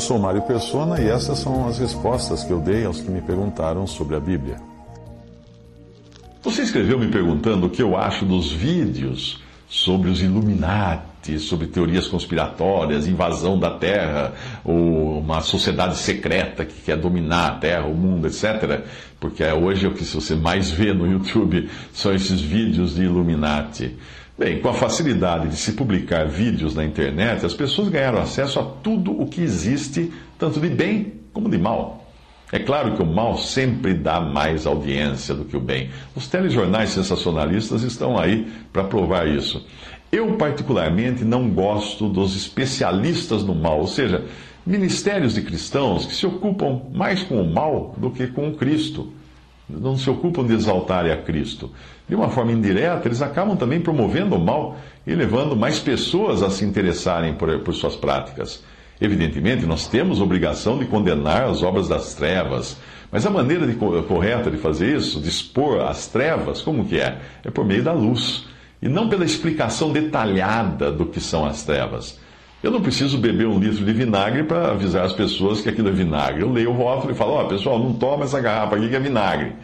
Eu sou Mário Persona e essas são as respostas que eu dei aos que me perguntaram sobre a Bíblia. Você escreveu me perguntando o que eu acho dos vídeos sobre os Illuminati, sobre teorias conspiratórias, invasão da Terra, ou uma sociedade secreta que quer dominar a Terra, o mundo, etc. Porque hoje o que você mais vê no YouTube são esses vídeos de Illuminati. Bem, com a facilidade de se publicar vídeos na internet, as pessoas ganharam acesso a tudo o que existe, tanto de bem como de mal. É claro que o mal sempre dá mais audiência do que o bem. Os telejornais sensacionalistas estão aí para provar isso. Eu, particularmente, não gosto dos especialistas no mal, ou seja, ministérios de cristãos que se ocupam mais com o mal do que com o Cristo não se ocupam de exaltar a Cristo. De uma forma indireta, eles acabam também promovendo o mal e levando mais pessoas a se interessarem por, por suas práticas. Evidentemente, nós temos obrigação de condenar as obras das trevas, mas a maneira de, correta de fazer isso, de expor as trevas, como que é? É por meio da luz, e não pela explicação detalhada do que são as trevas. Eu não preciso beber um litro de vinagre para avisar as pessoas que aquilo é vinagre. Eu leio o rótulo e falo, ó, oh, pessoal, não toma essa garrafa aqui que é vinagre.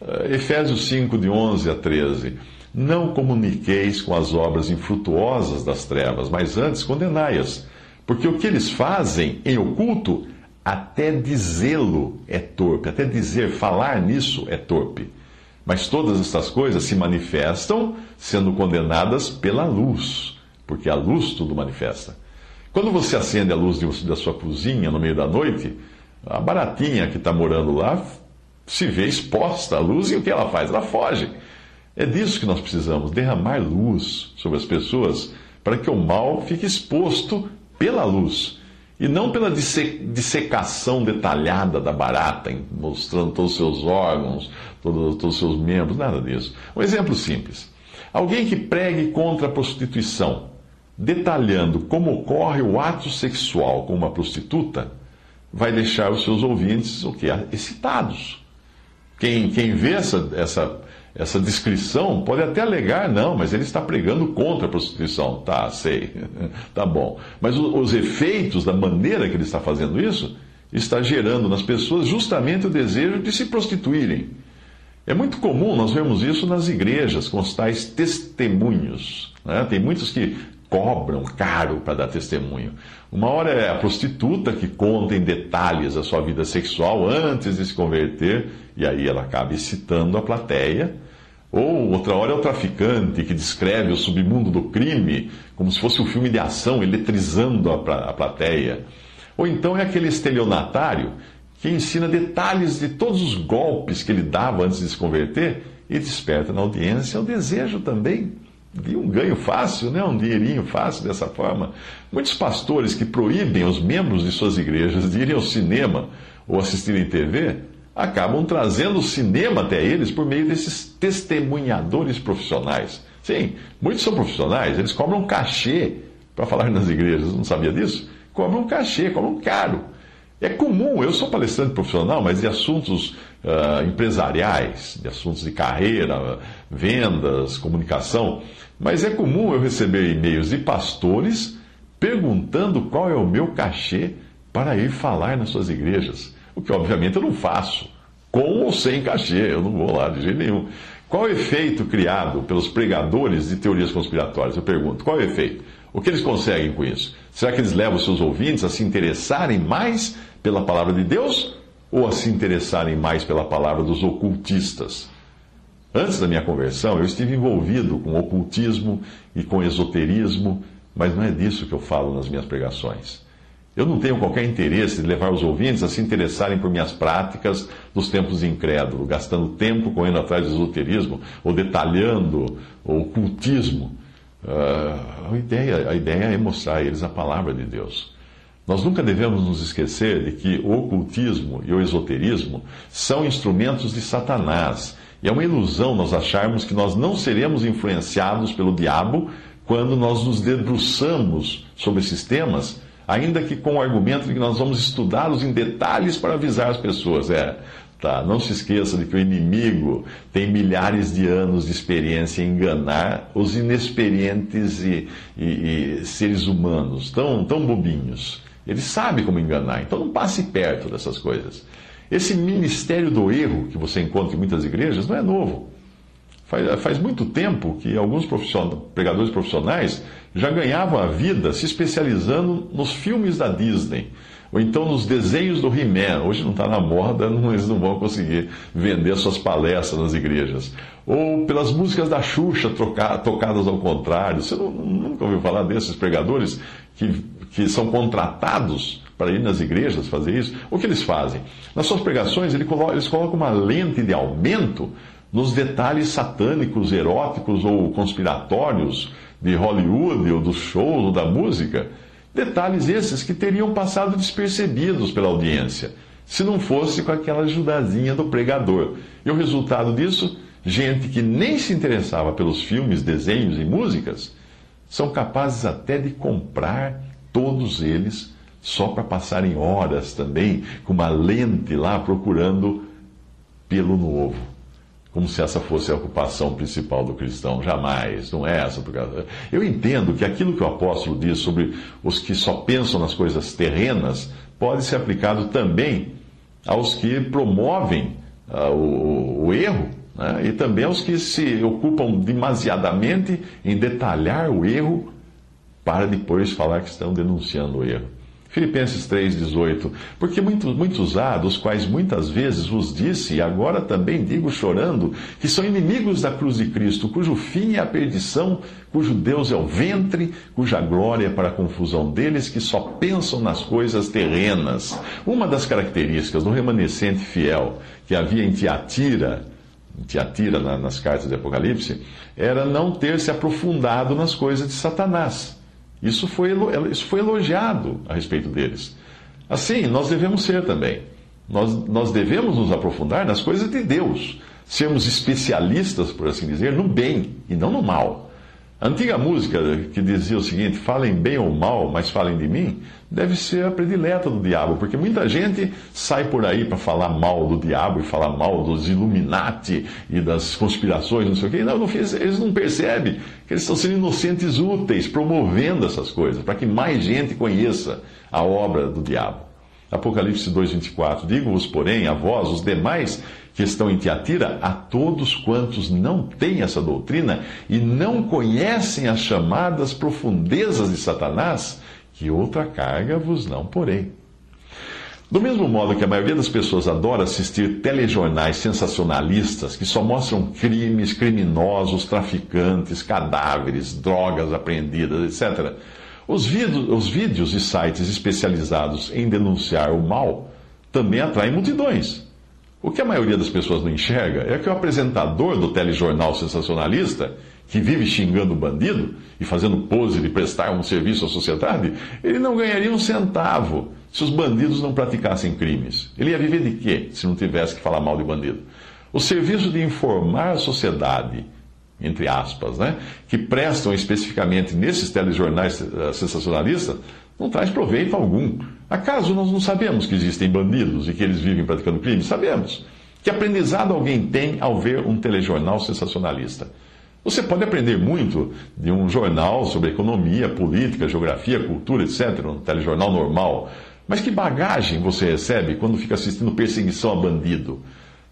Uh, Efésios 5, de 11 a 13. Não comuniqueis com as obras infrutuosas das trevas, mas antes condenai-as. Porque o que eles fazem em oculto, até dizê-lo é torpe, até dizer, falar nisso é torpe. Mas todas estas coisas se manifestam sendo condenadas pela luz, porque a luz tudo manifesta. Quando você acende a luz da sua cozinha no meio da noite, a baratinha que está morando lá se vê exposta à luz e o que ela faz? Ela foge. É disso que nós precisamos, derramar luz sobre as pessoas para que o mal fique exposto pela luz e não pela dissecação detalhada da barata, mostrando todos os seus órgãos, todos, todos os seus membros, nada disso. Um exemplo simples: alguém que pregue contra a prostituição detalhando como ocorre o ato sexual com uma prostituta, vai deixar os seus ouvintes o que? Excitados. Quem, quem vê essa, essa, essa descrição pode até alegar, não, mas ele está pregando contra a prostituição. Tá, sei, tá bom. Mas o, os efeitos da maneira que ele está fazendo isso está gerando nas pessoas justamente o desejo de se prostituírem. É muito comum nós vermos isso nas igrejas, com os tais testemunhos. Né? Tem muitos que cobram caro para dar testemunho. Uma hora é a prostituta que conta em detalhes a sua vida sexual antes de se converter, e aí ela acaba excitando a plateia. Ou outra hora é o traficante que descreve o submundo do crime como se fosse um filme de ação, eletrizando a, a plateia. Ou então é aquele estelionatário que ensina detalhes de todos os golpes que ele dava antes de se converter e desperta na audiência o desejo também de um ganho fácil, né? um dinheirinho fácil dessa forma. Muitos pastores que proíbem os membros de suas igrejas de irem ao cinema ou assistirem TV acabam trazendo o cinema até eles por meio desses testemunhadores profissionais. Sim, muitos são profissionais, eles cobram cachê para falar nas igrejas, não sabia disso? Cobram cachê, cobram caro. É comum, eu sou palestrante profissional, mas de assuntos uh, empresariais, de assuntos de carreira, vendas, comunicação. Mas é comum eu receber e-mails de pastores perguntando qual é o meu cachê para ir falar nas suas igrejas. O que, obviamente, eu não faço, com ou sem cachê, eu não vou lá de jeito nenhum. Qual o efeito criado pelos pregadores de teorias conspiratórias? Eu pergunto, qual é o efeito? O que eles conseguem com isso? Será que eles levam seus ouvintes a se interessarem mais pela palavra de Deus ou a se interessarem mais pela palavra dos ocultistas? Antes da minha conversão, eu estive envolvido com ocultismo e com esoterismo, mas não é disso que eu falo nas minhas pregações. Eu não tenho qualquer interesse de levar os ouvintes a se interessarem por minhas práticas dos tempos incrédulos, gastando tempo correndo atrás do esoterismo ou detalhando o ocultismo. Uh, a, ideia, a ideia é mostrar a eles a palavra de Deus. Nós nunca devemos nos esquecer de que o ocultismo e o esoterismo são instrumentos de Satanás. E é uma ilusão nós acharmos que nós não seremos influenciados pelo diabo quando nós nos debruçamos sobre esses temas, ainda que com o argumento de que nós vamos estudá-los em detalhes para avisar as pessoas. É, tá, não se esqueça de que o inimigo tem milhares de anos de experiência em enganar os inexperientes e, e, e seres humanos, tão, tão bobinhos. Ele sabe como enganar, então não passe perto dessas coisas. Esse ministério do erro que você encontra em muitas igrejas não é novo. Faz, faz muito tempo que alguns pregadores profissionais já ganhavam a vida se especializando nos filmes da Disney. Ou então nos desenhos do He-Man. Hoje não está na moda, não, eles não vão conseguir vender suas palestras nas igrejas. Ou pelas músicas da Xuxa troca, tocadas ao contrário. Você não, nunca ouviu falar desses pregadores que, que são contratados para ir nas igrejas fazer isso? O que eles fazem? Nas suas pregações, eles colocam uma lente de aumento nos detalhes satânicos, eróticos ou conspiratórios de Hollywood ou dos shows ou da música. Detalhes esses que teriam passado despercebidos pela audiência, se não fosse com aquela ajudazinha do pregador. E o resultado disso? Gente que nem se interessava pelos filmes, desenhos e músicas, são capazes até de comprar todos eles só para passarem horas também com uma lente lá procurando pelo novo. Como se essa fosse a ocupação principal do cristão. Jamais, não é essa. Eu entendo que aquilo que o apóstolo diz sobre os que só pensam nas coisas terrenas pode ser aplicado também aos que promovem uh, o, o, erro né? e também aos que se ocupam demasiadamente em detalhar o erro para depois falar que estão denunciando o erro. Filipenses 3,18 Porque muitos, muitos há, dos quais muitas vezes vos disse, e agora também digo chorando, que são inimigos da cruz de Cristo, cujo fim é a perdição, cujo Deus é o ventre, cuja glória é para a confusão deles, que só pensam nas coisas terrenas. Uma das características do remanescente fiel que havia em Tiatira, Tiatira nas cartas de Apocalipse, era não ter se aprofundado nas coisas de Satanás. Isso foi, isso foi elogiado a respeito deles. Assim, nós devemos ser também. Nós, nós devemos nos aprofundar nas coisas de Deus, sermos especialistas, por assim dizer, no bem e não no mal. A antiga música que dizia o seguinte: falem bem ou mal, mas falem de mim, deve ser a predileta do diabo, porque muita gente sai por aí para falar mal do diabo e falar mal dos Illuminati e das conspirações, não sei o quê. Não, não, eles não percebem que eles estão sendo inocentes úteis, promovendo essas coisas, para que mais gente conheça a obra do diabo. Apocalipse 2,24: Digo-vos, porém, a vós, os demais que estão em Tiatira, a todos quantos não têm essa doutrina e não conhecem as chamadas profundezas de Satanás, que outra carga vos não porei. Do mesmo modo que a maioria das pessoas adora assistir telejornais sensacionalistas que só mostram crimes, criminosos, traficantes, cadáveres, drogas apreendidas, etc., os vídeos, os vídeos e sites especializados em denunciar o mal também atraem multidões. O que a maioria das pessoas não enxerga é que o apresentador do telejornal sensacionalista, que vive xingando o bandido e fazendo pose de prestar um serviço à sociedade, ele não ganharia um centavo se os bandidos não praticassem crimes. Ele ia viver de quê se não tivesse que falar mal de bandido? O serviço de informar a sociedade, entre aspas, né, que prestam especificamente nesses telejornais eh, sensacionalistas, não traz proveito algum. Acaso nós não sabemos que existem bandidos e que eles vivem praticando crimes? Sabemos. Que aprendizado alguém tem ao ver um telejornal sensacionalista? Você pode aprender muito de um jornal sobre economia, política, geografia, cultura, etc., um telejornal normal. Mas que bagagem você recebe quando fica assistindo perseguição a bandido?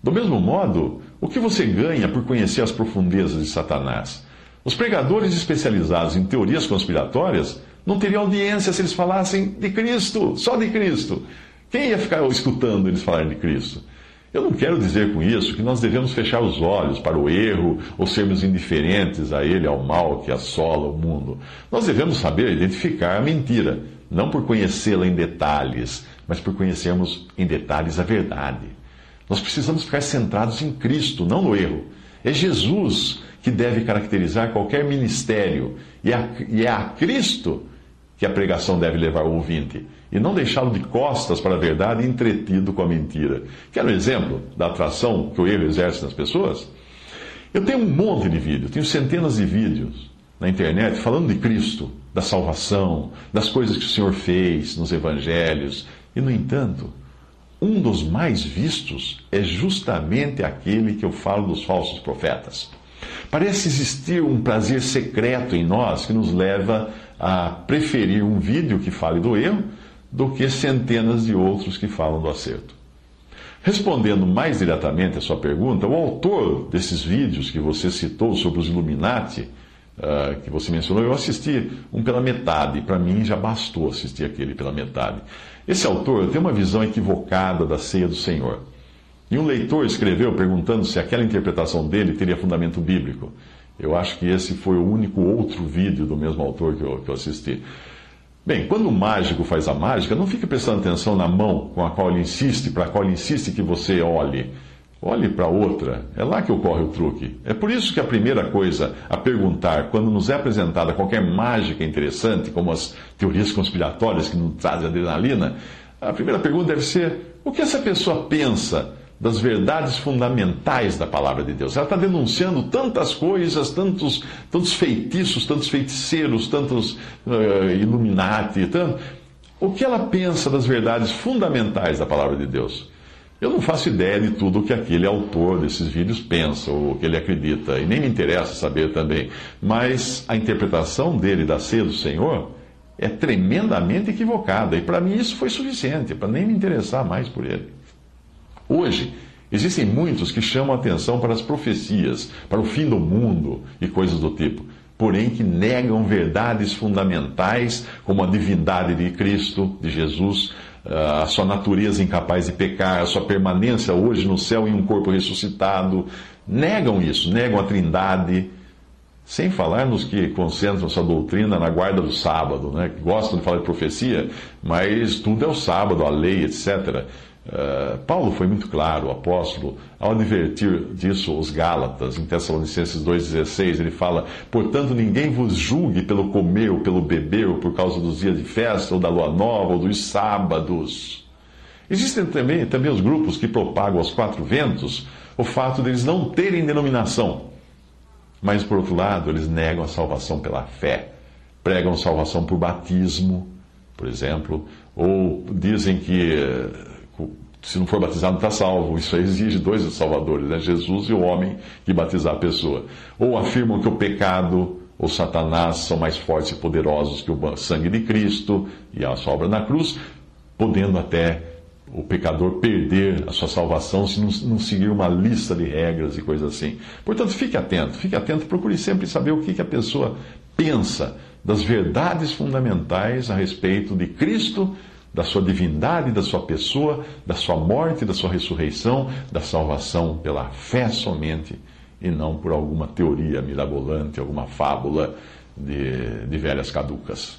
Do mesmo modo, o que você ganha por conhecer as profundezas de Satanás? Os pregadores especializados em teorias conspiratórias não teriam audiência se eles falassem de Cristo, só de Cristo. Quem ia ficar escutando eles falarem de Cristo? Eu não quero dizer com isso que nós devemos fechar os olhos para o erro ou sermos indiferentes a ele, ao mal que assola o mundo. Nós devemos saber identificar a mentira, não por conhecê-la em detalhes, mas por conhecermos em detalhes a verdade. Nós precisamos ficar centrados em Cristo, não no erro. É Jesus que deve caracterizar qualquer ministério, e é a Cristo que a pregação deve levar o ouvinte, e não deixá-lo de costas para a verdade entretido com a mentira. Quer um exemplo da atração que o erro exerce nas pessoas? Eu tenho um monte de vídeos, tenho centenas de vídeos na internet falando de Cristo, da salvação, das coisas que o Senhor fez nos evangelhos, e no entanto, um dos mais vistos é justamente aquele que eu falo dos falsos profetas. Parece existir um prazer secreto em nós que nos leva a preferir um vídeo que fale do erro do que centenas de outros que falam do acerto. Respondendo mais diretamente à sua pergunta, o autor desses vídeos que você citou sobre os Illuminati, uh, que você mencionou, eu assisti um pela metade. Para mim já bastou assistir aquele pela metade. Esse autor tem uma visão equivocada da ceia do Senhor. E um leitor escreveu perguntando se aquela interpretação dele teria fundamento bíblico. Eu acho que esse foi o único outro vídeo do mesmo autor que eu, que eu assisti. Bem, quando o mágico faz a mágica, não fique prestando atenção na mão com a qual ele insiste, para a qual ele insiste que você olhe. Olhe para outra. É lá que ocorre o truque. É por isso que a primeira coisa a perguntar, quando nos é apresentada qualquer mágica interessante, como as teorias conspiratórias que nos trazem adrenalina, a primeira pergunta deve ser: o que essa pessoa pensa das verdades fundamentais da palavra de Deus. Ela está denunciando tantas coisas, tantos, tantos feitiços, tantos feiticeiros, tantos uh, Illuminati. Tanto... O que ela pensa das verdades fundamentais da palavra de Deus? Eu não faço ideia de tudo o que aquele autor desses vídeos pensa ou o que ele acredita, e nem me interessa saber também. Mas a interpretação dele da ceia do Senhor é tremendamente equivocada, e para mim isso foi suficiente, para nem me interessar mais por ele. Hoje, existem muitos que chamam atenção para as profecias, para o fim do mundo e coisas do tipo, porém que negam verdades fundamentais como a divindade de Cristo, de Jesus, a sua natureza incapaz de pecar, a sua permanência hoje no céu em um corpo ressuscitado. Negam isso, negam a trindade. Sem falar nos que concentram sua doutrina na guarda do sábado, né? que gostam de falar de profecia, mas tudo é o sábado, a lei, etc. Uh, Paulo foi muito claro, o apóstolo, ao advertir disso os Gálatas, em Tessalonicenses 2,16, ele fala: Portanto, ninguém vos julgue pelo comer ou pelo beber, ou por causa dos dias de festa, ou da lua nova, ou dos sábados. Existem também, também os grupos que propagam aos quatro ventos o fato deles não terem denominação. Mas, por outro lado, eles negam a salvação pela fé, pregam salvação por batismo, por exemplo, ou dizem que se não for batizado, não está salvo. Isso exige dois salvadores, né? Jesus e o homem que batizar a pessoa. Ou afirmam que o pecado ou Satanás são mais fortes e poderosos que o sangue de Cristo e a sua obra na cruz, podendo até o pecador perder a sua salvação se não, não, seguir uma lista de regras e coisas assim. Portanto, fique atento, fique atento, procure sempre saber o que, que a pessoa pensa das verdades fundamentais a respeito de Cristo da sua divindade, da sua pessoa, da sua morte, da sua ressurreição, da salvação pela fé somente e não por alguma teoria mirabolante, alguma fábula de, de velhas caducas.